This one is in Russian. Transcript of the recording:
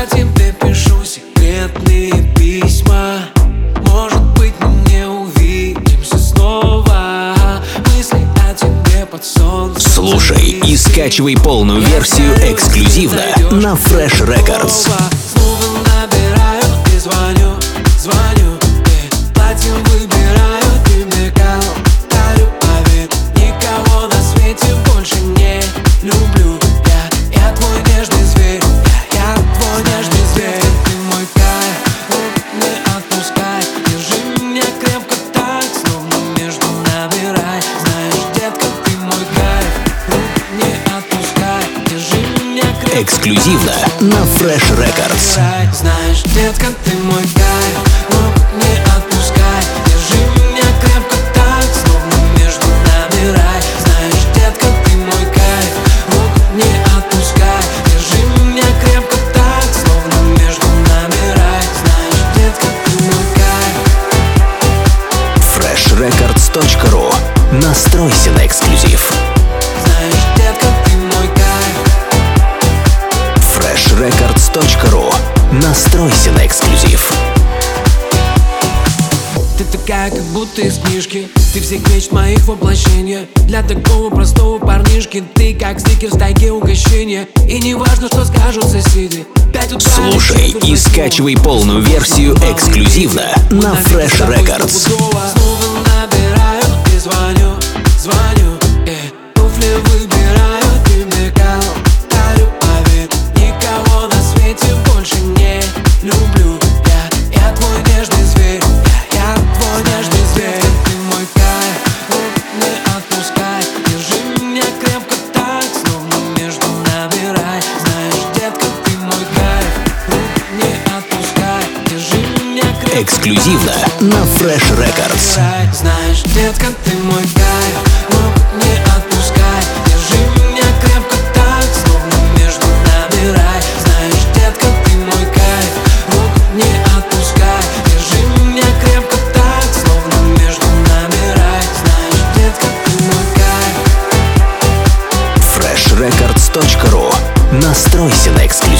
я тебе пишу секретные письма. Может быть мы не увидимся снова. Мысли о тебе под солнцем Слушай и скачивай полную версию эксклюзивно на Fresh Records. Эксклюзивно на Fresh Records. Знаешь, детка, ты мой кайф Рук не отпускай. Держи меня крепко так Словно между нами рай. Знаешь, детка, ты мой кайф Рук не отпускай. Держи меня крепко так Словно между нами рай. Знаешь, детка, ты мой кайф freshrecords.ru Настройся на эксклюзив. freshrecords.ru Настройся на эксклюзив. Ты такая, как будто из книжки. Ты всех мечт моих воплощение Для такого простого парнишки. Ты как стикер в тайге угощения. И не важно, что скажут соседи Слушай и скачивай полную версию эксклюзивно на Fresh Records. Снова набираю и звоню, Эксклюзивно на Fresh Records. Знаешь, детка, ты мой кайф Рук не отпускай. Держи меня крепко так Словно между нами рай. Знаешь, детка, ты мой кайф Рук не отпускай. Держи меня крепко так Словно между нами рай. Знаешь, детка, ты мой кайф freshrecords.ru Настройся на эксклюзив.